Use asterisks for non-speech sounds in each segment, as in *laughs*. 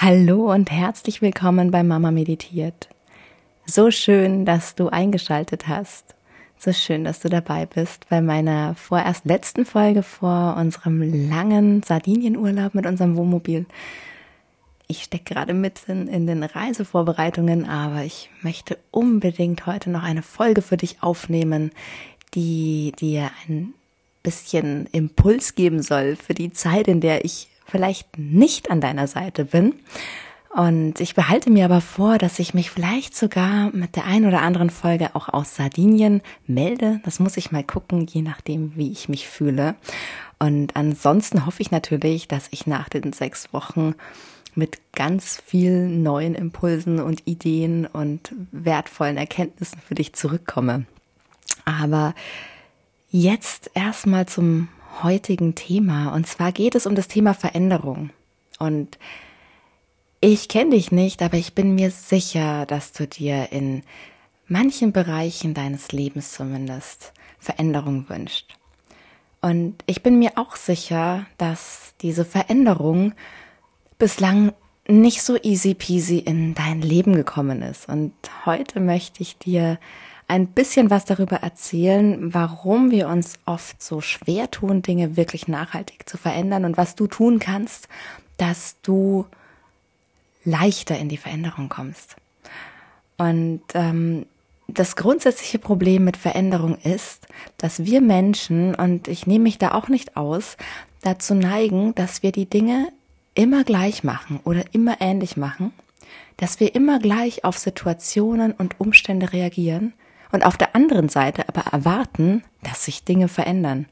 Hallo und herzlich willkommen bei Mama Meditiert. So schön, dass du eingeschaltet hast. So schön, dass du dabei bist bei meiner vorerst letzten Folge vor unserem langen Sardinienurlaub mit unserem Wohnmobil. Ich stecke gerade mitten in den Reisevorbereitungen, aber ich möchte unbedingt heute noch eine Folge für dich aufnehmen, die dir ein bisschen Impuls geben soll für die Zeit, in der ich vielleicht nicht an deiner Seite bin. Und ich behalte mir aber vor, dass ich mich vielleicht sogar mit der einen oder anderen Folge auch aus Sardinien melde. Das muss ich mal gucken, je nachdem, wie ich mich fühle. Und ansonsten hoffe ich natürlich, dass ich nach den sechs Wochen mit ganz vielen neuen Impulsen und Ideen und wertvollen Erkenntnissen für dich zurückkomme. Aber jetzt erstmal zum heutigen Thema. Und zwar geht es um das Thema Veränderung. Und ich kenne dich nicht, aber ich bin mir sicher, dass du dir in manchen Bereichen deines Lebens zumindest Veränderung wünscht. Und ich bin mir auch sicher, dass diese Veränderung bislang nicht so easy peasy in dein Leben gekommen ist. Und heute möchte ich dir ein bisschen was darüber erzählen, warum wir uns oft so schwer tun, Dinge wirklich nachhaltig zu verändern und was du tun kannst, dass du leichter in die Veränderung kommst. Und ähm, das grundsätzliche Problem mit Veränderung ist, dass wir Menschen, und ich nehme mich da auch nicht aus, dazu neigen, dass wir die Dinge immer gleich machen oder immer ähnlich machen, dass wir immer gleich auf Situationen und Umstände reagieren, und auf der anderen Seite aber erwarten, dass sich Dinge verändern.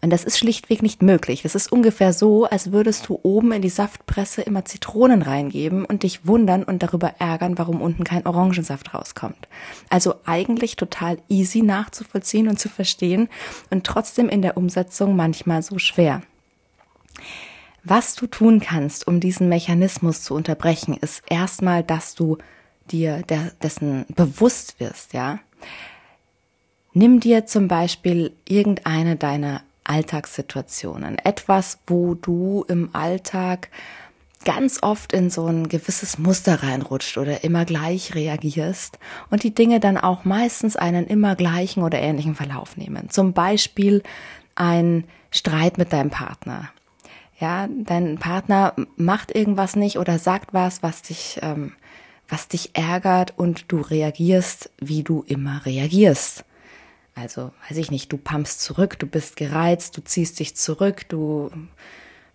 Und das ist schlichtweg nicht möglich. Das ist ungefähr so, als würdest du oben in die Saftpresse immer Zitronen reingeben und dich wundern und darüber ärgern, warum unten kein Orangensaft rauskommt. Also eigentlich total easy nachzuvollziehen und zu verstehen und trotzdem in der Umsetzung manchmal so schwer. Was du tun kannst, um diesen Mechanismus zu unterbrechen, ist erstmal, dass du dir dessen bewusst wirst, ja. Nimm dir zum Beispiel irgendeine deiner Alltagssituationen, etwas, wo du im Alltag ganz oft in so ein gewisses Muster reinrutscht oder immer gleich reagierst und die Dinge dann auch meistens einen immer gleichen oder ähnlichen Verlauf nehmen. Zum Beispiel ein Streit mit deinem Partner. Ja, dein Partner macht irgendwas nicht oder sagt was, was dich ähm, was dich ärgert und du reagierst, wie du immer reagierst. Also, weiß ich nicht, du pumpst zurück, du bist gereizt, du ziehst dich zurück, du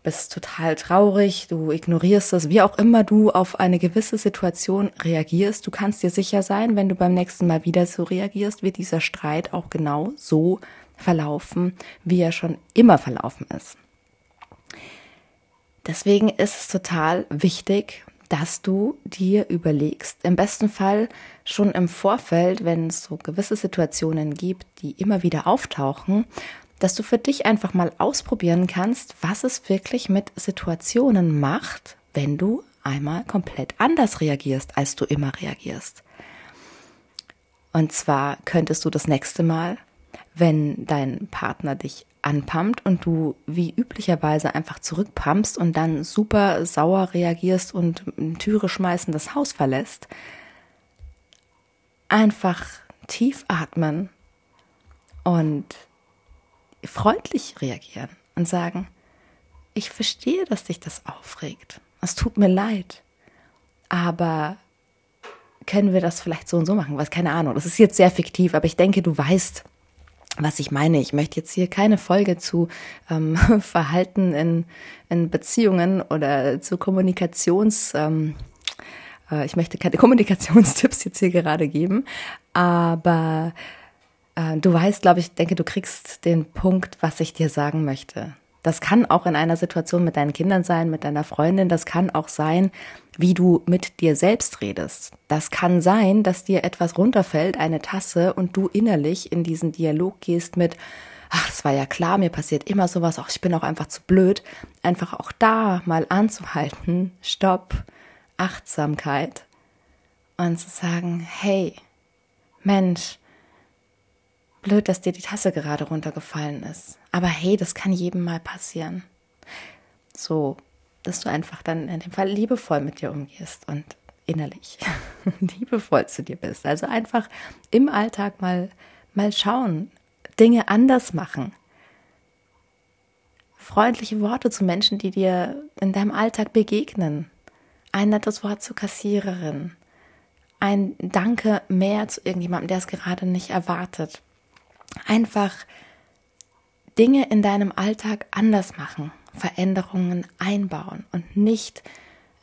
bist total traurig, du ignorierst es, wie auch immer du auf eine gewisse Situation reagierst. Du kannst dir sicher sein, wenn du beim nächsten Mal wieder so reagierst, wird dieser Streit auch genau so verlaufen, wie er schon immer verlaufen ist. Deswegen ist es total wichtig, dass du dir überlegst, im besten Fall schon im Vorfeld, wenn es so gewisse Situationen gibt, die immer wieder auftauchen, dass du für dich einfach mal ausprobieren kannst, was es wirklich mit Situationen macht, wenn du einmal komplett anders reagierst, als du immer reagierst. Und zwar könntest du das nächste Mal, wenn dein Partner dich anpumpt und du wie üblicherweise einfach zurückpumpst und dann super sauer reagierst und Türe schmeißen das Haus verlässt, einfach tief atmen und freundlich reagieren und sagen, ich verstehe, dass dich das aufregt. Es tut mir leid. Aber können wir das vielleicht so und so machen? Was keine Ahnung. Das ist jetzt sehr fiktiv, aber ich denke, du weißt, was ich meine. Ich möchte jetzt hier keine Folge zu ähm, *laughs* Verhalten in, in Beziehungen oder zu Kommunikations, ähm, äh, ich möchte keine *laughs* Kommunikationstipps jetzt hier gerade geben, aber äh, du weißt, glaube ich, denke, du kriegst den Punkt, was ich dir sagen möchte. Das kann auch in einer Situation mit deinen Kindern sein, mit deiner Freundin. Das kann auch sein, wie du mit dir selbst redest. Das kann sein, dass dir etwas runterfällt, eine Tasse, und du innerlich in diesen Dialog gehst mit, ach, das war ja klar, mir passiert immer sowas, ach, ich bin auch einfach zu blöd. Einfach auch da mal anzuhalten, Stopp, Achtsamkeit und zu sagen, hey, Mensch, Blöd, dass dir die Tasse gerade runtergefallen ist. Aber hey, das kann jedem mal passieren. So, dass du einfach dann in dem Fall liebevoll mit dir umgehst und innerlich *laughs* liebevoll zu dir bist. Also einfach im Alltag mal, mal schauen, Dinge anders machen. Freundliche Worte zu Menschen, die dir in deinem Alltag begegnen. Ein nettes Wort zur Kassiererin. Ein Danke mehr zu irgendjemandem, der es gerade nicht erwartet. Einfach Dinge in deinem Alltag anders machen, Veränderungen einbauen und nicht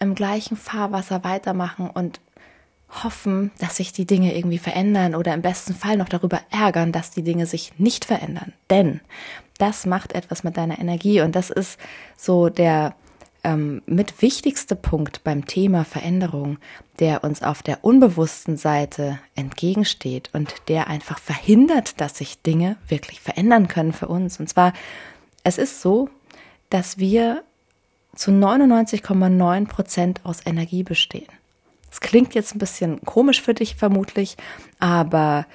im gleichen Fahrwasser weitermachen und hoffen, dass sich die Dinge irgendwie verändern oder im besten Fall noch darüber ärgern, dass die Dinge sich nicht verändern. Denn das macht etwas mit deiner Energie und das ist so der ähm, mit wichtigste Punkt beim Thema Veränderung, der uns auf der unbewussten Seite entgegensteht und der einfach verhindert, dass sich Dinge wirklich verändern können für uns. Und zwar, es ist so, dass wir zu 99,9 Prozent aus Energie bestehen. Das klingt jetzt ein bisschen komisch für dich vermutlich, aber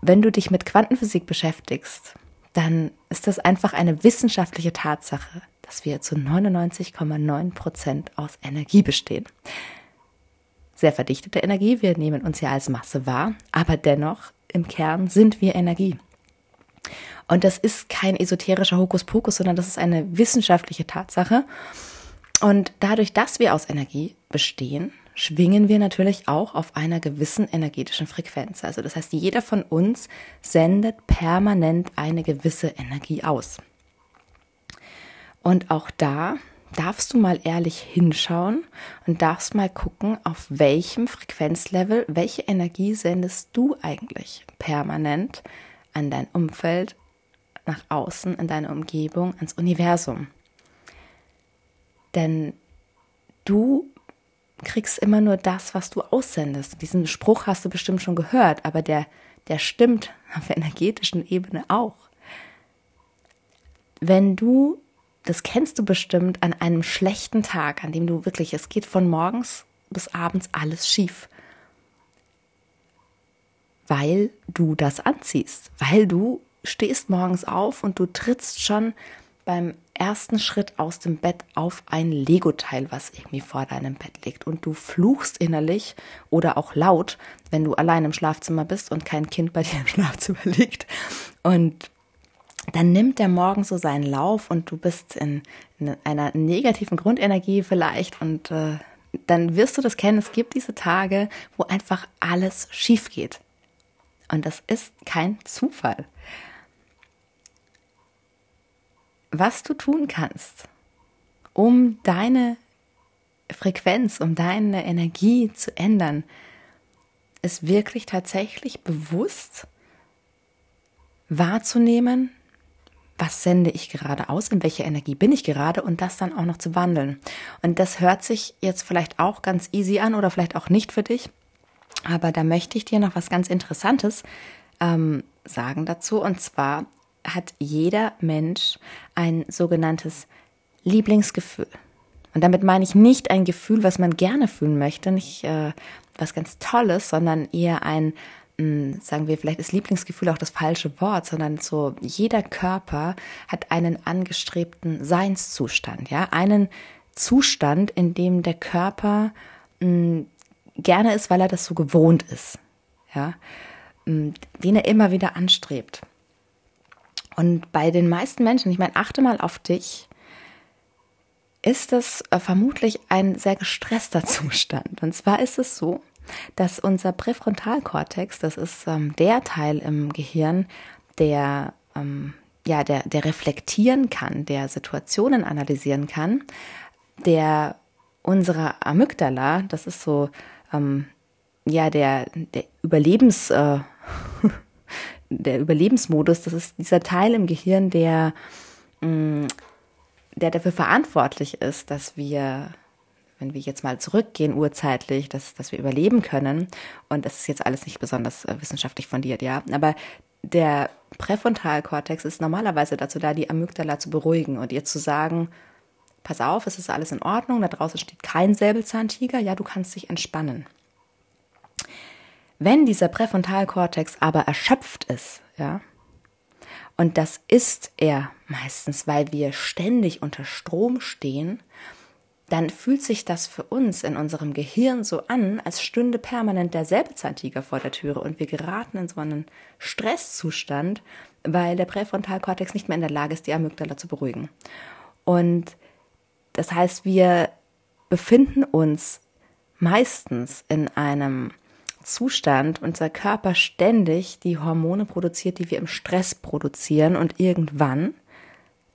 wenn du dich mit Quantenphysik beschäftigst, dann ist das einfach eine wissenschaftliche Tatsache, dass wir zu 99,9 Prozent aus Energie bestehen. Sehr verdichtete Energie, wir nehmen uns ja als Masse wahr, aber dennoch im Kern sind wir Energie. Und das ist kein esoterischer Hokuspokus, sondern das ist eine wissenschaftliche Tatsache. Und dadurch, dass wir aus Energie bestehen, schwingen wir natürlich auch auf einer gewissen energetischen Frequenz. Also das heißt, jeder von uns sendet permanent eine gewisse Energie aus. Und auch da darfst du mal ehrlich hinschauen und darfst mal gucken, auf welchem Frequenzlevel, welche Energie sendest du eigentlich permanent an dein Umfeld, nach außen, in deine Umgebung, ans Universum. Denn du kriegst immer nur das, was du aussendest. Diesen Spruch hast du bestimmt schon gehört, aber der, der stimmt *laughs* auf der energetischen Ebene auch. Wenn du, das kennst du bestimmt, an einem schlechten Tag, an dem du wirklich, es geht von morgens bis abends alles schief, weil du das anziehst, weil du stehst morgens auf und du trittst schon beim ersten Schritt aus dem Bett auf ein Lego-Teil, was irgendwie vor deinem Bett liegt. Und du fluchst innerlich oder auch laut, wenn du allein im Schlafzimmer bist und kein Kind bei dir im Schlafzimmer *laughs* liegt. Und dann nimmt der Morgen so seinen Lauf und du bist in, in einer negativen Grundenergie vielleicht und äh, dann wirst du das kennen. Es gibt diese Tage, wo einfach alles schief geht. Und das ist kein Zufall was du tun kannst, um deine Frequenz, um deine Energie zu ändern, ist wirklich tatsächlich bewusst wahrzunehmen, was sende ich gerade aus, in welcher Energie bin ich gerade und das dann auch noch zu wandeln. Und das hört sich jetzt vielleicht auch ganz easy an oder vielleicht auch nicht für dich, aber da möchte ich dir noch was ganz Interessantes ähm, sagen dazu. Und zwar hat jeder Mensch ein sogenanntes Lieblingsgefühl. Und damit meine ich nicht ein Gefühl, was man gerne fühlen möchte, nicht äh, was ganz Tolles, sondern eher ein, sagen wir, vielleicht ist Lieblingsgefühl auch das falsche Wort, sondern so jeder Körper hat einen angestrebten Seinszustand, ja, einen Zustand, in dem der Körper mh, hm, gerne ist, weil er das so gewohnt ist, ja, mh, hm, den er immer wieder anstrebt. Und bei den meisten Menschen, ich meine, achte mal auf dich, ist das äh, vermutlich ein sehr gestresster *laughs* Zustand. Und zwar ist es so, dass unser Präfrontalkortex, das ist ähm, der Teil im Gehirn, der ähm, ja, der, der reflektieren kann, der Situationen analysieren kann, der unsere Amygdala, das ist so, ähm, ja, der, der Überlebens, äh, *laughs* der Überlebensmodus, das ist dieser Teil im Gehirn, der, mm, der dafür verantwortlich ist, dass wir, wenn wir jetzt mal zurückgehen urzeitlich, dass, dass wir überleben können. Und das ist jetzt alles nicht besonders äh, wissenschaftlich fundiert, ja. Aber der Präfrontalkortex ist normalerweise dazu da, die Amygdala zu beruhigen und ihr zu sagen, pass auf, es ist alles in Ordnung, da draußen steht kein Säbelzahntiger, ja, du kannst dich entspannen. Wenn dieser Präfrontalkortex aber erschöpft ist, ja, und das ist er meistens, weil wir ständig unter Strom stehen, dann fühlt sich das für uns in unserem Gehirn so an, als stünde permanent der Säbelzahntiger vor der Türe und wir geraten in so einen Stresszustand, weil der Präfrontalkortex nicht mehr in der Lage ist, die Amygdala zu beruhigen. Und das heißt, wir befinden uns meistens in einem Zustand, unser Körper ständig die Hormone produziert, die wir im Stress produzieren und irgendwann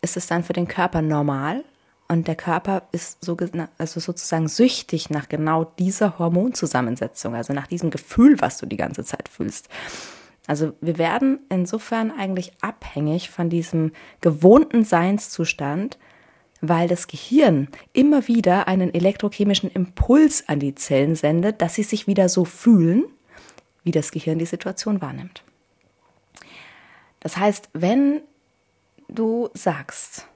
ist es dann für den Körper normal und der Körper ist so, also sozusagen süchtig nach genau dieser Hormonzusammensetzung, also nach diesem Gefühl, was du die ganze Zeit fühlst. Also wir werden insofern eigentlich abhängig von diesem gewohnten Seinszustand, weil das Gehirn immer wieder einen elektrochemischen Impuls an die Zellen sendet, dass sie sich wieder so fühlen, wie das Gehirn die Situation wahrnimmt. Das heißt, wenn du sagst,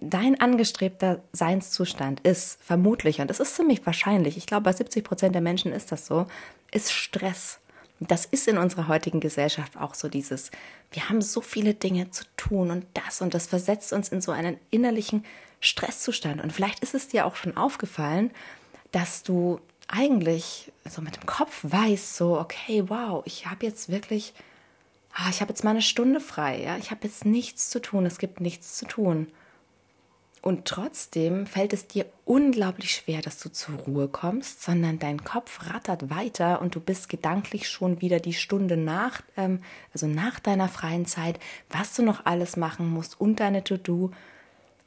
dein angestrebter Seinszustand ist vermutlich, und das ist ziemlich wahrscheinlich, ich glaube bei 70 Prozent der Menschen ist das so, ist Stress. Das ist in unserer heutigen Gesellschaft auch so dieses, wir haben so viele Dinge zu tun und das und das versetzt uns in so einen innerlichen Stresszustand. Und vielleicht ist es dir auch schon aufgefallen, dass du eigentlich so mit dem Kopf weißt, so, okay, wow, ich habe jetzt wirklich, ah, ich habe jetzt mal eine Stunde frei, ja, ich habe jetzt nichts zu tun, es gibt nichts zu tun. Und trotzdem fällt es dir unglaublich schwer, dass du zur Ruhe kommst, sondern dein Kopf rattert weiter und du bist gedanklich schon wieder die Stunde nach, ähm, also nach deiner freien Zeit, was du noch alles machen musst und deine To-Do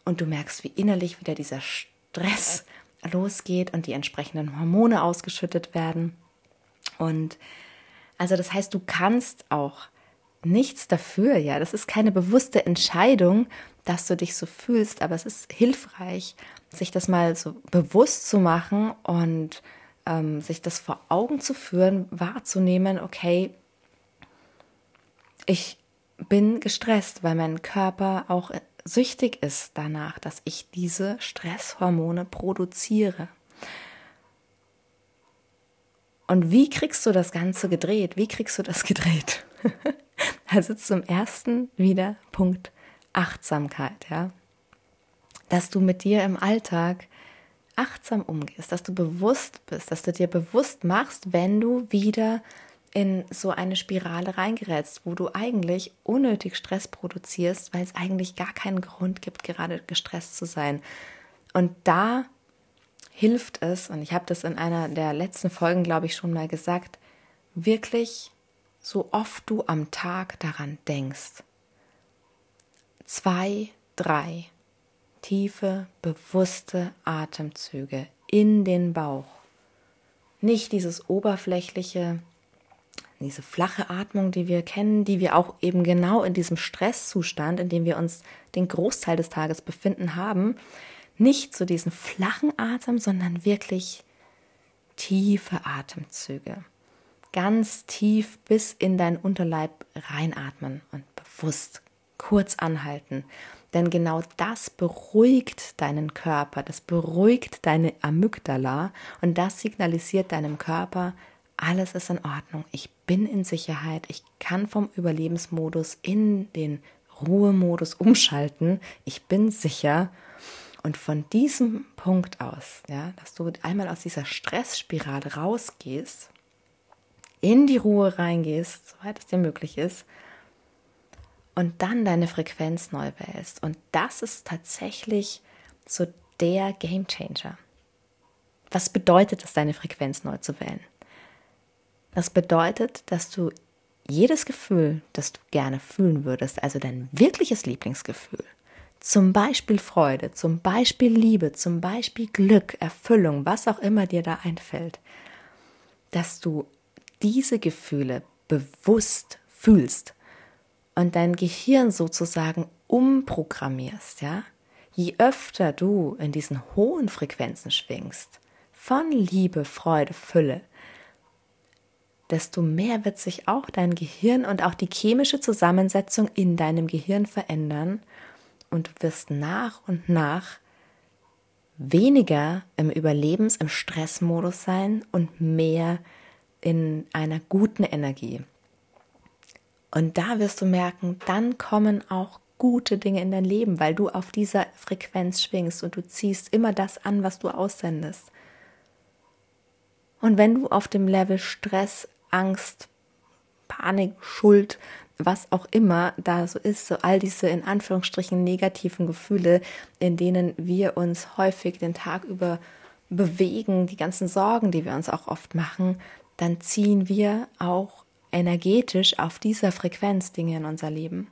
und du merkst, wie innerlich wieder dieser Stress losgeht und die entsprechenden Hormone ausgeschüttet werden. Und also das heißt, du kannst auch nichts dafür, ja. Das ist keine bewusste Entscheidung, dass du dich so fühlst, aber es ist hilfreich, sich das mal so bewusst zu machen und ähm, sich das vor Augen zu führen, wahrzunehmen, okay, ich bin gestresst, weil mein Körper auch süchtig ist danach, dass ich diese Stresshormone produziere. Und wie kriegst du das Ganze gedreht? Wie kriegst du das *laughs* gedreht? Also zum ersten wieder Punkt Achtsamkeit, ja. Dass du mit dir im Alltag achtsam umgehst, dass du bewusst bist, dass du dir bewusst machst, wenn du wieder in so eine Spirale reingerätst, wo du eigentlich unnötig Stress produzierst, weil es eigentlich gar keinen Grund gibt, gerade gestresst zu sein. Und da hilft es, und ich habe das in einer der letzten Folgen, glaube ich, schon mal gesagt, wirklich so oft du am Tag daran denkst. Zwei, drei tiefe, bewusste Atemzüge in den Bauch. Nicht dieses oberflächliche, diese flache Atmung, die wir kennen, die wir auch eben genau in diesem Stresszustand, in dem wir uns den Großteil des Tages befinden, haben, nicht zu so diesen flachen Atem, sondern wirklich tiefe Atemzüge. Ganz tief bis in dein Unterleib reinatmen und bewusst kurz anhalten. Denn genau das beruhigt deinen Körper, das beruhigt deine Amygdala und das signalisiert deinem Körper, alles ist in Ordnung, ich bin in Sicherheit, ich kann vom Überlebensmodus in den Ruhemodus umschalten, ich bin sicher. Und von diesem Punkt aus, ja, dass du einmal aus dieser Stressspirale rausgehst, in die Ruhe reingehst, soweit es dir möglich ist, und dann deine Frequenz neu wählst. Und das ist tatsächlich so der Game Changer. Was bedeutet es, deine Frequenz neu zu wählen? Das bedeutet, dass du jedes Gefühl, das du gerne fühlen würdest, also dein wirkliches Lieblingsgefühl, zum Beispiel Freude, zum Beispiel Liebe, zum Beispiel Glück, Erfüllung, was auch immer dir da einfällt, dass du diese Gefühle bewusst fühlst und dein Gehirn sozusagen umprogrammierst, ja? Je öfter du in diesen hohen Frequenzen schwingst, von Liebe, Freude, Fülle, desto mehr wird sich auch dein Gehirn und auch die chemische Zusammensetzung in deinem Gehirn verändern und du wirst nach und nach weniger im Überlebens-, im Stressmodus sein und mehr in einer guten Energie. Und da wirst du merken, dann kommen auch gute Dinge in dein Leben, weil du auf dieser Frequenz schwingst und du ziehst immer das an, was du aussendest. Und wenn du auf dem Level Stress, Angst, Panik, Schuld, was auch immer da so ist, so all diese in Anführungsstrichen negativen Gefühle, in denen wir uns häufig den Tag über bewegen, die ganzen Sorgen, die wir uns auch oft machen, dann ziehen wir auch energetisch auf dieser Frequenz Dinge in unser Leben.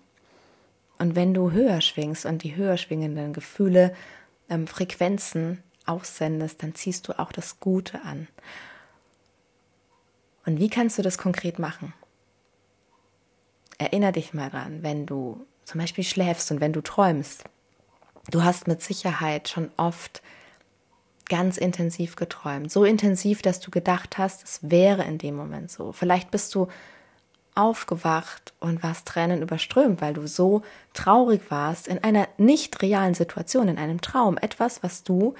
Und wenn du höher schwingst und die höher schwingenden Gefühle, ähm, Frequenzen aussendest, dann ziehst du auch das Gute an. Und wie kannst du das konkret machen? Erinner dich mal dran, wenn du zum Beispiel schläfst und wenn du träumst. Du hast mit Sicherheit schon oft ganz intensiv geträumt. So intensiv, dass du gedacht hast, es wäre in dem Moment so. Vielleicht bist du aufgewacht und warst Tränen überströmt, weil du so traurig warst in einer nicht realen Situation, in einem Traum. Etwas, was du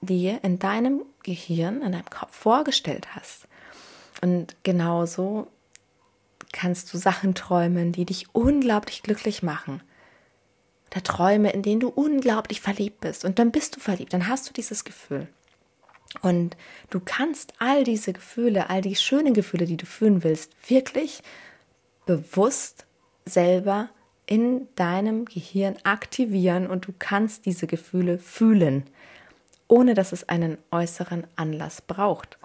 dir in deinem Gehirn, in deinem Kopf vorgestellt hast. Und genauso kannst du Sachen träumen, die dich unglaublich glücklich machen. Oder Träume, in denen du unglaublich verliebt bist. Und dann bist du verliebt, dann hast du dieses Gefühl. Und du kannst all diese Gefühle, all die schönen Gefühle, die du fühlen willst, wirklich bewusst selber in deinem Gehirn aktivieren und du kannst diese Gefühle fühlen, ohne dass es einen äußeren Anlass braucht.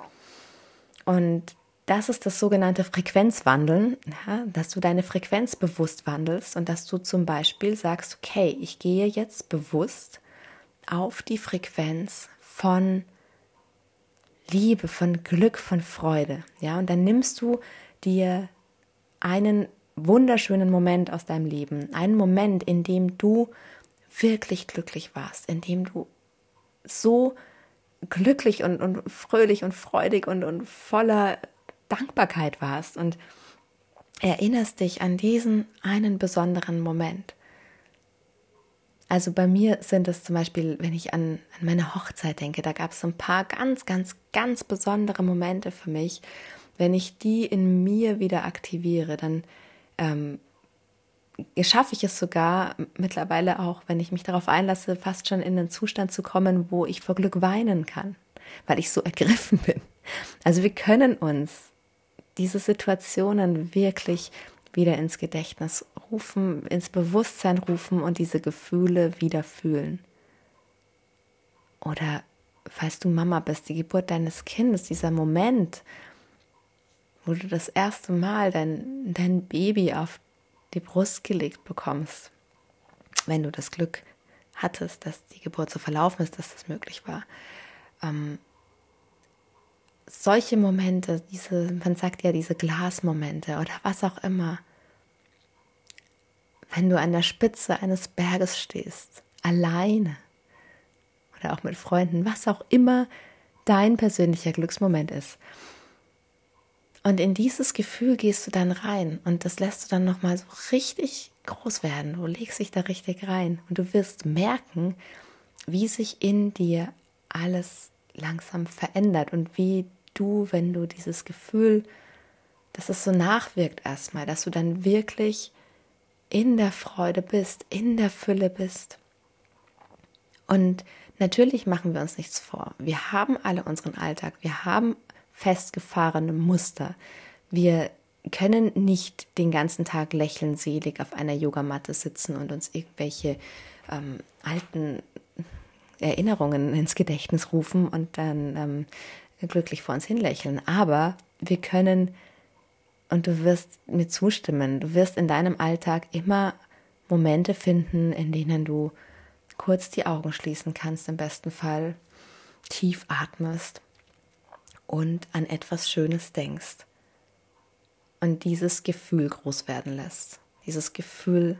Und das ist das sogenannte Frequenzwandeln, ja, dass du deine Frequenz bewusst wandelst und dass du zum Beispiel sagst, okay, ich gehe jetzt bewusst auf die Frequenz von Liebe, von Glück, von Freude. Ja, und dann nimmst du dir einen wunderschönen Moment aus deinem Leben, einen Moment, in dem du wirklich glücklich warst, in dem du so glücklich und, und fröhlich und freudig und, und voller Dankbarkeit warst und erinnerst dich an diesen einen besonderen Moment. Also bei mir sind es zum Beispiel, wenn ich an, an meine Hochzeit denke, da gab es ein paar ganz, ganz, ganz besondere Momente für mich. Wenn ich die in mir wieder aktiviere, dann ähm, schaffe ich es sogar mittlerweile auch, wenn ich mich darauf einlasse, fast schon in einen Zustand zu kommen, wo ich vor Glück weinen kann, weil ich so ergriffen bin. Also wir können uns diese Situationen wirklich wieder ins Gedächtnis rufen, ins Bewusstsein rufen und diese Gefühle wieder fühlen. Oder falls du Mama bist, die Geburt deines Kindes, dieser Moment, wo du das erste Mal dein, dein Baby auf die Brust gelegt bekommst, wenn du das Glück hattest, dass die Geburt so verlaufen ist, dass das möglich war. Ähm, solche Momente, diese, man sagt ja diese Glasmomente oder was auch immer, wenn du an der Spitze eines Berges stehst, alleine oder auch mit Freunden, was auch immer dein persönlicher Glücksmoment ist. Und in dieses Gefühl gehst du dann rein und das lässt du dann nochmal so richtig groß werden. Du legst dich da richtig rein und du wirst merken, wie sich in dir alles langsam verändert und wie du, wenn du dieses Gefühl, dass es so nachwirkt erstmal, dass du dann wirklich in der Freude bist, in der Fülle bist. Und natürlich machen wir uns nichts vor. Wir haben alle unseren Alltag, wir haben festgefahrene Muster. Wir können nicht den ganzen Tag lächelnd selig auf einer Yogamatte sitzen und uns irgendwelche ähm, alten Erinnerungen ins Gedächtnis rufen und dann ähm, glücklich vor uns hinlächeln. Aber wir können, und du wirst mir zustimmen, du wirst in deinem Alltag immer Momente finden, in denen du kurz die Augen schließen kannst, im besten Fall tief atmest und an etwas Schönes denkst. Und dieses Gefühl groß werden lässt. Dieses Gefühl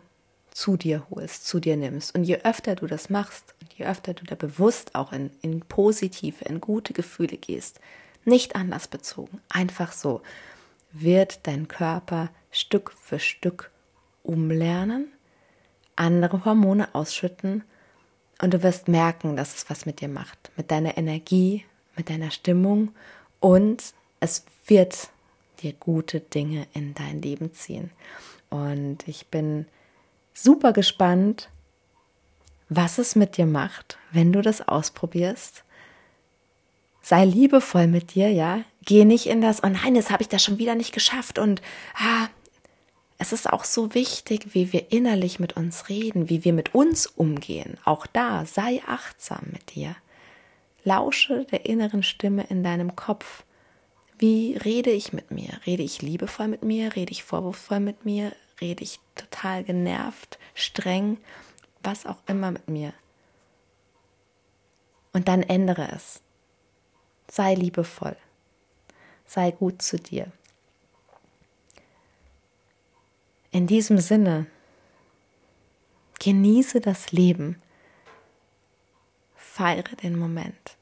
zu dir holst, zu dir nimmst. Und je öfter du das machst und je öfter du da bewusst auch in, in positive, in gute Gefühle gehst, nicht anlassbezogen, einfach so, wird dein Körper Stück für Stück umlernen, andere Hormone ausschütten und du wirst merken, dass es was mit dir macht, mit deiner Energie, mit deiner Stimmung und es wird dir gute Dinge in dein Leben ziehen. Und ich bin super gespannt, was es mit dir macht, wenn du das ausprobierst. Sei liebevoll mit dir, ja. Geh nicht in das, oh nein, jetzt habe ich das schon wieder nicht geschafft und ah, es ist auch so wichtig, wie wir innerlich mit uns reden, wie wir mit uns umgehen. Auch da sei achtsam mit dir. Lausche der inneren Stimme in deinem Kopf. Wie rede ich mit mir? Rede ich liebevoll mit mir? Rede ich vorwurfsvoll mit mir? Rede ich total genervt, streng, was auch immer mit mir? Und dann ändere es. Sei liebevoll. Sei gut zu dir. In diesem Sinne, genieße das Leben, feiere den Moment.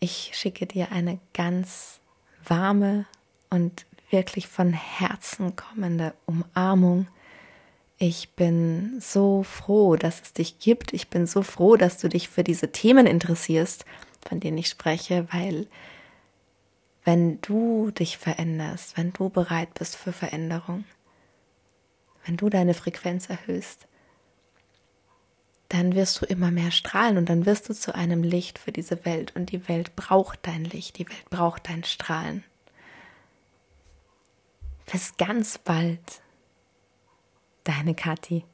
Ich schicke dir eine ganz warme und wirklich von Herzen kommende Umarmung. Ich bin so froh, dass es dich gibt. Ich bin so froh, dass du dich für diese Themen interessierst, von denen ich spreche, weil wenn du dich veränderst, wenn du bereit bist für Veränderung, wenn du deine Frequenz erhöhst, dann wirst du immer mehr strahlen und dann wirst du zu einem Licht für diese Welt und die Welt braucht dein Licht, die Welt braucht dein Strahlen. Bis ganz bald, deine Kathi.